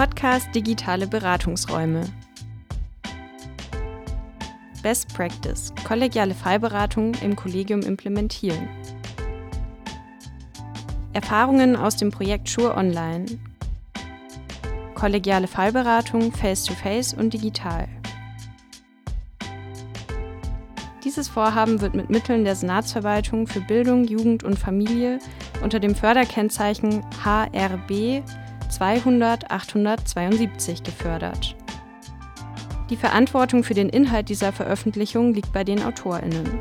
Podcast Digitale Beratungsräume. Best Practice. Kollegiale Fallberatung im Kollegium implementieren. Erfahrungen aus dem Projekt Schur Online. Kollegiale Fallberatung face-to-face -face und digital. Dieses Vorhaben wird mit Mitteln der Senatsverwaltung für Bildung, Jugend und Familie unter dem Förderkennzeichen HRB 200 872 gefördert. Die Verantwortung für den Inhalt dieser Veröffentlichung liegt bei den AutorInnen.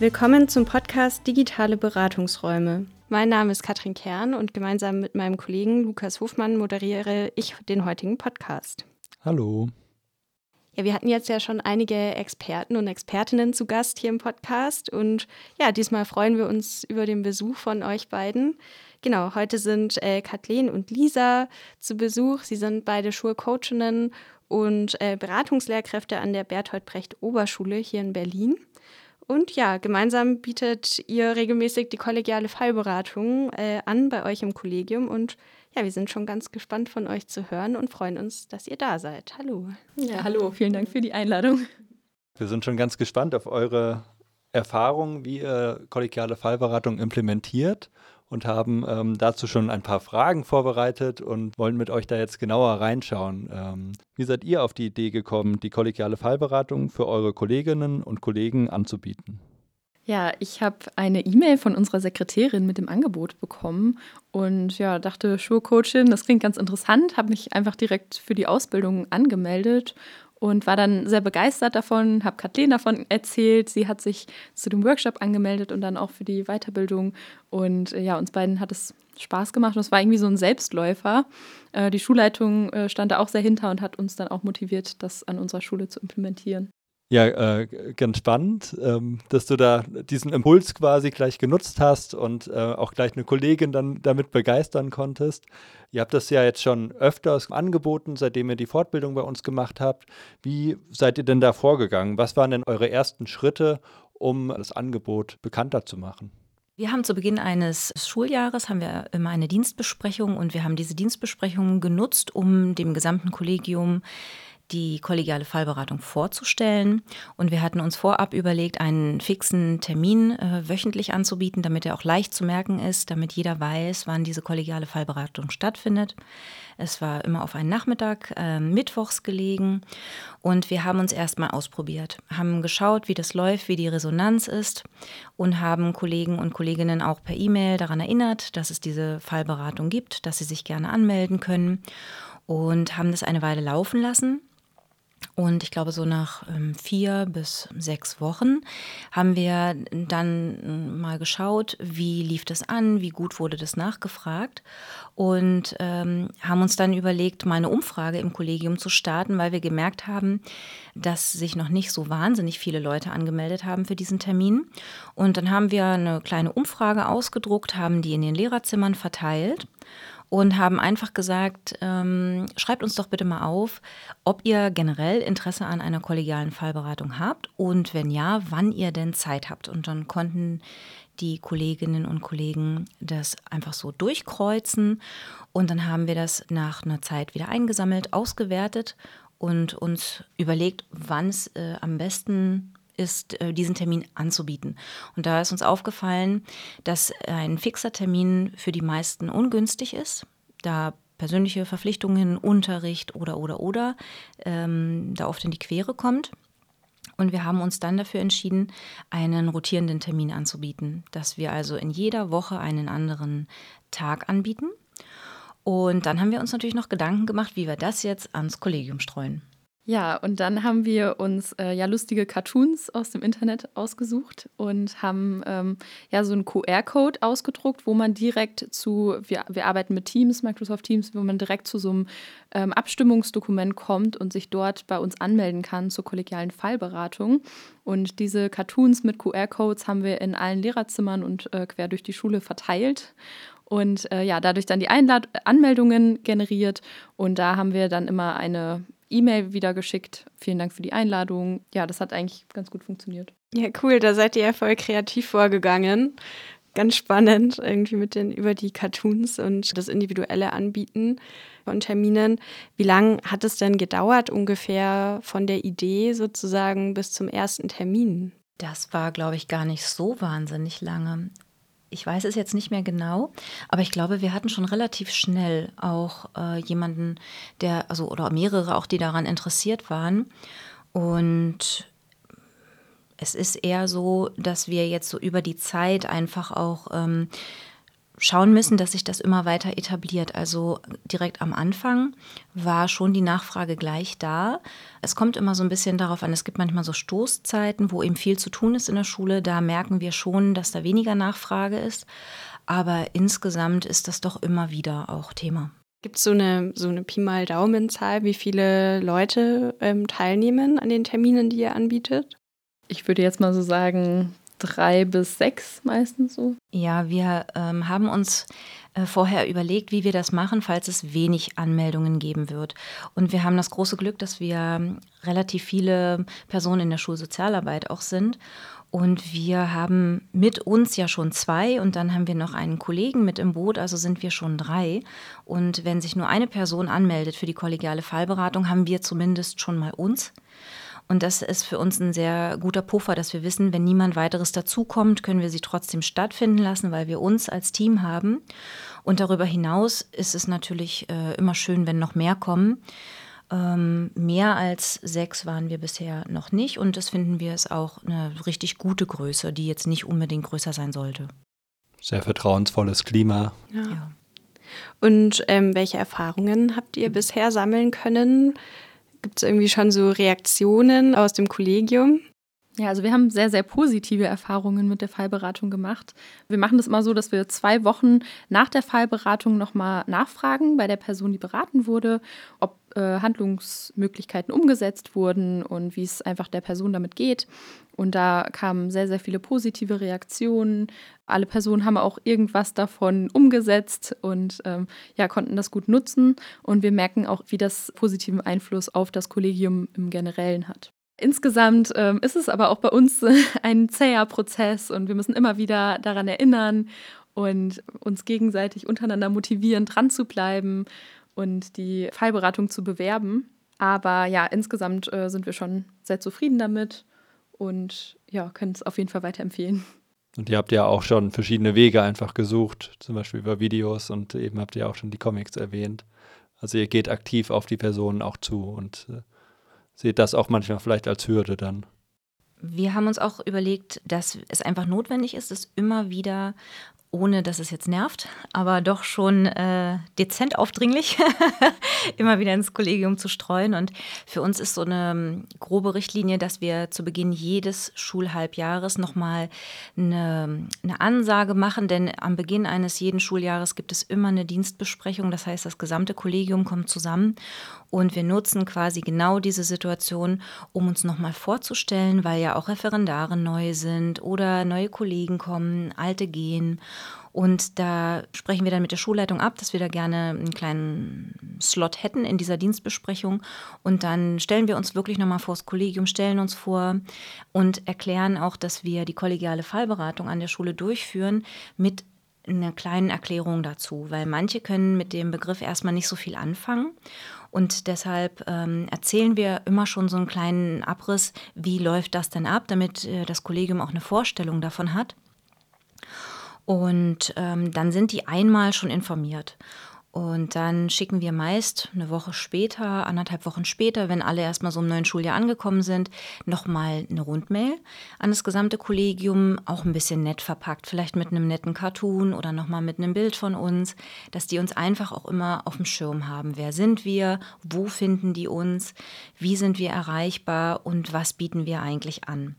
Willkommen zum Podcast Digitale Beratungsräume. Mein Name ist Katrin Kern und gemeinsam mit meinem Kollegen Lukas Hofmann moderiere ich den heutigen Podcast. Hallo. Ja, wir hatten jetzt ja schon einige Experten und Expertinnen zu Gast hier im Podcast und ja, diesmal freuen wir uns über den Besuch von euch beiden. Genau, heute sind äh, Kathleen und Lisa zu Besuch. Sie sind beide Schulcoachinnen und äh, Beratungslehrkräfte an der Berthold Brecht Oberschule hier in Berlin. Und ja, gemeinsam bietet ihr regelmäßig die kollegiale Fallberatung äh, an bei euch im Kollegium. Und ja, wir sind schon ganz gespannt von euch zu hören und freuen uns, dass ihr da seid. Hallo. Ja, hallo, vielen Dank für die Einladung. Wir sind schon ganz gespannt auf eure Erfahrungen, wie ihr kollegiale Fallberatung implementiert und haben ähm, dazu schon ein paar Fragen vorbereitet und wollen mit euch da jetzt genauer reinschauen. Ähm, wie seid ihr auf die Idee gekommen, die kollegiale Fallberatung für eure Kolleginnen und Kollegen anzubieten? Ja, ich habe eine E-Mail von unserer Sekretärin mit dem Angebot bekommen und ja, dachte, Schulcoachin, das klingt ganz interessant, habe mich einfach direkt für die Ausbildung angemeldet und war dann sehr begeistert davon, habe Kathleen davon erzählt. Sie hat sich zu dem Workshop angemeldet und dann auch für die Weiterbildung. Und äh, ja, uns beiden hat es Spaß gemacht und es war irgendwie so ein Selbstläufer. Äh, die Schulleitung äh, stand da auch sehr hinter und hat uns dann auch motiviert, das an unserer Schule zu implementieren. Ja, äh, ganz spannend, ähm, dass du da diesen Impuls quasi gleich genutzt hast und äh, auch gleich eine Kollegin dann damit begeistern konntest. Ihr habt das ja jetzt schon öfters angeboten, seitdem ihr die Fortbildung bei uns gemacht habt. Wie seid ihr denn da vorgegangen? Was waren denn eure ersten Schritte, um das Angebot bekannter zu machen? Wir haben zu Beginn eines Schuljahres haben wir immer eine Dienstbesprechung und wir haben diese Dienstbesprechung genutzt, um dem gesamten Kollegium die kollegiale Fallberatung vorzustellen. Und wir hatten uns vorab überlegt, einen fixen Termin äh, wöchentlich anzubieten, damit er auch leicht zu merken ist, damit jeder weiß, wann diese kollegiale Fallberatung stattfindet. Es war immer auf einen Nachmittag, äh, mittwochs gelegen. Und wir haben uns erstmal ausprobiert, haben geschaut, wie das läuft, wie die Resonanz ist und haben Kollegen und Kolleginnen auch per E-Mail daran erinnert, dass es diese Fallberatung gibt, dass sie sich gerne anmelden können und haben das eine Weile laufen lassen. Und ich glaube, so nach ähm, vier bis sechs Wochen haben wir dann mal geschaut, wie lief das an, wie gut wurde das nachgefragt und ähm, haben uns dann überlegt, mal eine Umfrage im Kollegium zu starten, weil wir gemerkt haben, dass sich noch nicht so wahnsinnig viele Leute angemeldet haben für diesen Termin. Und dann haben wir eine kleine Umfrage ausgedruckt, haben die in den Lehrerzimmern verteilt und haben einfach gesagt, ähm, schreibt uns doch bitte mal auf, ob ihr generell Interesse an einer kollegialen Fallberatung habt und wenn ja, wann ihr denn Zeit habt. Und dann konnten die Kolleginnen und Kollegen das einfach so durchkreuzen und dann haben wir das nach einer Zeit wieder eingesammelt, ausgewertet und uns überlegt, wann es äh, am besten ist, äh, diesen Termin anzubieten. Und da ist uns aufgefallen, dass ein fixer Termin für die meisten ungünstig ist, da persönliche Verpflichtungen, Unterricht oder oder oder ähm, da oft in die Quere kommt. Und wir haben uns dann dafür entschieden, einen rotierenden Termin anzubieten, dass wir also in jeder Woche einen anderen Tag anbieten. Und dann haben wir uns natürlich noch Gedanken gemacht, wie wir das jetzt ans Kollegium streuen. Ja, und dann haben wir uns äh, ja lustige Cartoons aus dem Internet ausgesucht und haben ähm, ja so einen QR-Code ausgedruckt, wo man direkt zu, wir, wir arbeiten mit Teams, Microsoft Teams, wo man direkt zu so einem ähm, Abstimmungsdokument kommt und sich dort bei uns anmelden kann zur kollegialen Fallberatung. Und diese Cartoons mit QR-Codes haben wir in allen Lehrerzimmern und äh, quer durch die Schule verteilt und äh, ja, dadurch dann die Einlad Anmeldungen generiert. Und da haben wir dann immer eine E-Mail wieder geschickt. Vielen Dank für die Einladung. Ja, das hat eigentlich ganz gut funktioniert. Ja, cool. Da seid ihr ja voll kreativ vorgegangen. Ganz spannend, irgendwie mit den über die Cartoons und das individuelle Anbieten von Terminen. Wie lange hat es denn gedauert, ungefähr von der Idee sozusagen bis zum ersten Termin? Das war, glaube ich, gar nicht so wahnsinnig lange. Ich weiß es jetzt nicht mehr genau, aber ich glaube, wir hatten schon relativ schnell auch äh, jemanden, der, also oder mehrere auch, die daran interessiert waren. Und es ist eher so, dass wir jetzt so über die Zeit einfach auch ähm, schauen müssen, dass sich das immer weiter etabliert. Also direkt am Anfang war schon die Nachfrage gleich da. Es kommt immer so ein bisschen darauf an, es gibt manchmal so Stoßzeiten, wo eben viel zu tun ist in der Schule. Da merken wir schon, dass da weniger Nachfrage ist. Aber insgesamt ist das doch immer wieder auch Thema. Gibt es so eine, so eine Pi mal Daumenzahl, wie viele Leute ähm, teilnehmen an den Terminen, die ihr anbietet? Ich würde jetzt mal so sagen, drei bis sechs meistens so. Ja, wir ähm, haben uns äh, vorher überlegt, wie wir das machen, falls es wenig Anmeldungen geben wird. Und wir haben das große Glück, dass wir ähm, relativ viele Personen in der Schulsozialarbeit auch sind. Und wir haben mit uns ja schon zwei und dann haben wir noch einen Kollegen mit im Boot, also sind wir schon drei. Und wenn sich nur eine Person anmeldet für die kollegiale Fallberatung, haben wir zumindest schon mal uns. Und das ist für uns ein sehr guter Puffer, dass wir wissen, wenn niemand weiteres dazukommt, können wir sie trotzdem stattfinden lassen, weil wir uns als Team haben. Und darüber hinaus ist es natürlich äh, immer schön, wenn noch mehr kommen. Ähm, mehr als sechs waren wir bisher noch nicht und das finden wir ist auch eine richtig gute Größe, die jetzt nicht unbedingt größer sein sollte. Sehr vertrauensvolles Klima. Ja. ja. Und ähm, welche Erfahrungen habt ihr bisher sammeln können? Gibt es irgendwie schon so Reaktionen aus dem Kollegium? Ja, also wir haben sehr, sehr positive Erfahrungen mit der Fallberatung gemacht. Wir machen das immer so, dass wir zwei Wochen nach der Fallberatung nochmal nachfragen bei der Person, die beraten wurde, ob äh, Handlungsmöglichkeiten umgesetzt wurden und wie es einfach der Person damit geht. Und da kamen sehr, sehr viele positive Reaktionen. Alle Personen haben auch irgendwas davon umgesetzt und ähm, ja, konnten das gut nutzen. Und wir merken auch, wie das positiven Einfluss auf das Kollegium im Generellen hat. Insgesamt ähm, ist es aber auch bei uns ein zäher Prozess und wir müssen immer wieder daran erinnern und uns gegenseitig untereinander motivieren, dran zu bleiben und die Fallberatung zu bewerben. Aber ja, insgesamt äh, sind wir schon sehr zufrieden damit und ja, können es auf jeden Fall weiterempfehlen. Und ihr habt ja auch schon verschiedene Wege einfach gesucht, zum Beispiel über Videos und eben habt ihr auch schon die Comics erwähnt. Also ihr geht aktiv auf die Personen auch zu und äh, seht das auch manchmal vielleicht als Hürde dann. Wir haben uns auch überlegt, dass es einfach notwendig ist, es immer wieder ohne dass es jetzt nervt, aber doch schon äh, dezent aufdringlich, immer wieder ins Kollegium zu streuen. Und für uns ist so eine ähm, grobe Richtlinie, dass wir zu Beginn jedes Schulhalbjahres nochmal eine, eine Ansage machen, denn am Beginn eines jeden Schuljahres gibt es immer eine Dienstbesprechung. Das heißt, das gesamte Kollegium kommt zusammen und wir nutzen quasi genau diese Situation, um uns nochmal vorzustellen, weil ja auch Referendare neu sind oder neue Kollegen kommen, alte gehen. Und da sprechen wir dann mit der Schulleitung ab, dass wir da gerne einen kleinen Slot hätten in dieser Dienstbesprechung. Und dann stellen wir uns wirklich nochmal vor das Kollegium, stellen uns vor und erklären auch, dass wir die kollegiale Fallberatung an der Schule durchführen mit einer kleinen Erklärung dazu, weil manche können mit dem Begriff erstmal nicht so viel anfangen. Und deshalb ähm, erzählen wir immer schon so einen kleinen Abriss, wie läuft das denn ab, damit äh, das Kollegium auch eine Vorstellung davon hat. Und ähm, dann sind die einmal schon informiert. Und dann schicken wir meist eine Woche später, anderthalb Wochen später, wenn alle erstmal so im neuen Schuljahr angekommen sind, nochmal eine Rundmail an das gesamte Kollegium, auch ein bisschen nett verpackt, vielleicht mit einem netten Cartoon oder nochmal mit einem Bild von uns, dass die uns einfach auch immer auf dem Schirm haben. Wer sind wir? Wo finden die uns? Wie sind wir erreichbar? Und was bieten wir eigentlich an?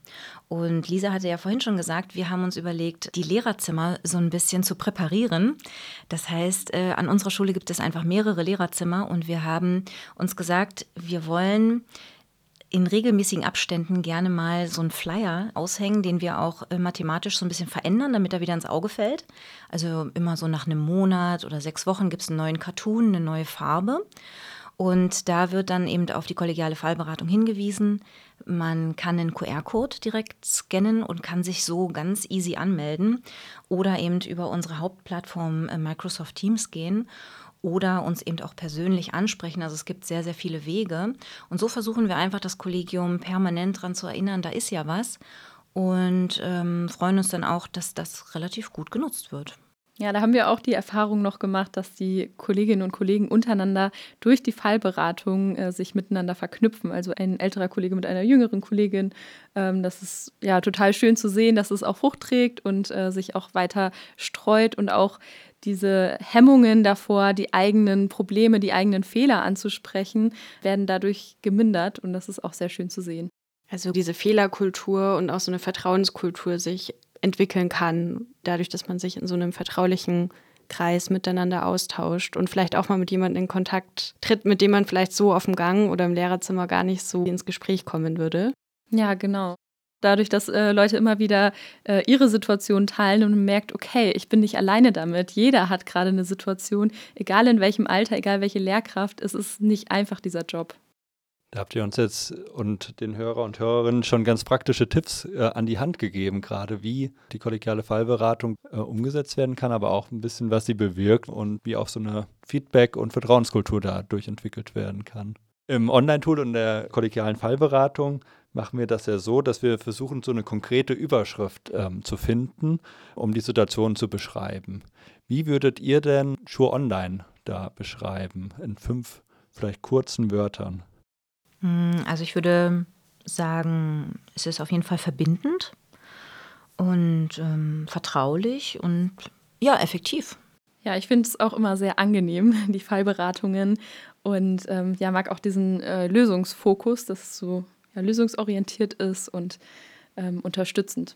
Und Lisa hatte ja vorhin schon gesagt, wir haben uns überlegt, die Lehrerzimmer so ein bisschen zu präparieren. Das heißt, äh, an unserer Schule gibt es einfach mehrere Lehrerzimmer und wir haben uns gesagt, wir wollen in regelmäßigen Abständen gerne mal so einen Flyer aushängen, den wir auch äh, mathematisch so ein bisschen verändern, damit er wieder ins Auge fällt. Also immer so nach einem Monat oder sechs Wochen gibt es einen neuen Cartoon, eine neue Farbe. Und da wird dann eben auf die kollegiale Fallberatung hingewiesen. Man kann einen QR-Code direkt scannen und kann sich so ganz easy anmelden oder eben über unsere Hauptplattform äh, Microsoft Teams gehen oder uns eben auch persönlich ansprechen. Also es gibt sehr, sehr viele Wege. Und so versuchen wir einfach das Kollegium permanent daran zu erinnern, da ist ja was. Und ähm, freuen uns dann auch, dass das relativ gut genutzt wird. Ja, da haben wir auch die Erfahrung noch gemacht, dass die Kolleginnen und Kollegen untereinander durch die Fallberatung äh, sich miteinander verknüpfen. Also ein älterer Kollege mit einer jüngeren Kollegin. Ähm, das ist ja total schön zu sehen, dass es auch Frucht trägt und äh, sich auch weiter streut und auch diese Hemmungen davor, die eigenen Probleme, die eigenen Fehler anzusprechen, werden dadurch gemindert und das ist auch sehr schön zu sehen. Also diese Fehlerkultur und auch so eine Vertrauenskultur sich entwickeln kann, dadurch, dass man sich in so einem vertraulichen Kreis miteinander austauscht und vielleicht auch mal mit jemandem in Kontakt tritt, mit dem man vielleicht so auf dem Gang oder im Lehrerzimmer gar nicht so ins Gespräch kommen würde. Ja, genau. Dadurch, dass äh, Leute immer wieder äh, ihre Situation teilen und man merkt, okay, ich bin nicht alleine damit. Jeder hat gerade eine Situation, egal in welchem Alter, egal welche Lehrkraft, es ist nicht einfach dieser Job. Da habt ihr uns jetzt und den Hörer und Hörerinnen schon ganz praktische Tipps äh, an die Hand gegeben, gerade wie die kollegiale Fallberatung äh, umgesetzt werden kann, aber auch ein bisschen, was sie bewirkt und wie auch so eine Feedback- und Vertrauenskultur dadurch entwickelt werden kann. Im Online-Tool und der kollegialen Fallberatung machen wir das ja so, dass wir versuchen, so eine konkrete Überschrift ähm, zu finden, um die Situation zu beschreiben. Wie würdet ihr denn Schur Online da beschreiben in fünf vielleicht kurzen Wörtern? Hm, also ich würde sagen, es ist auf jeden Fall verbindend und ähm, vertraulich und ja, effektiv. Ja, ich finde es auch immer sehr angenehm, die Fallberatungen und ähm, ja, mag auch diesen äh, Lösungsfokus, dass es so ja, lösungsorientiert ist und ähm, unterstützend.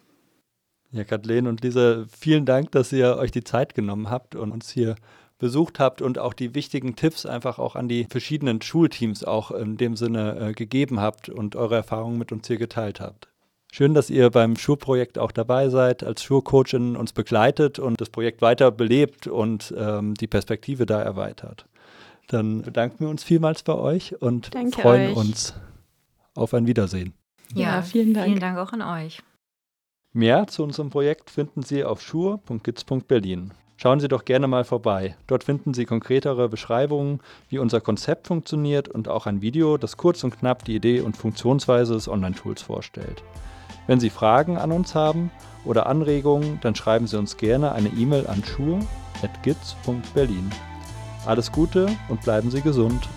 Ja, Kathleen und Lisa, vielen Dank, dass ihr euch die Zeit genommen habt und uns hier besucht habt und auch die wichtigen Tipps einfach auch an die verschiedenen Schulteams auch in dem Sinne äh, gegeben habt und eure Erfahrungen mit uns hier geteilt habt. Schön, dass ihr beim Schulprojekt auch dabei seid, als Schulcoachin uns begleitet und das Projekt weiter belebt und ähm, die Perspektive da erweitert. Dann bedanken wir uns vielmals bei euch und Danke freuen euch. uns auf ein Wiedersehen. Ja, vielen Dank. Vielen Dank auch an euch. Mehr zu unserem Projekt finden Sie auf schur.gitz.berlin. Schauen Sie doch gerne mal vorbei. Dort finden Sie konkretere Beschreibungen, wie unser Konzept funktioniert und auch ein Video, das kurz und knapp die Idee und Funktionsweise des Online-Tools vorstellt. Wenn Sie Fragen an uns haben oder Anregungen, dann schreiben Sie uns gerne eine E-Mail an schur.gitz.berlin. Alles Gute und bleiben Sie gesund.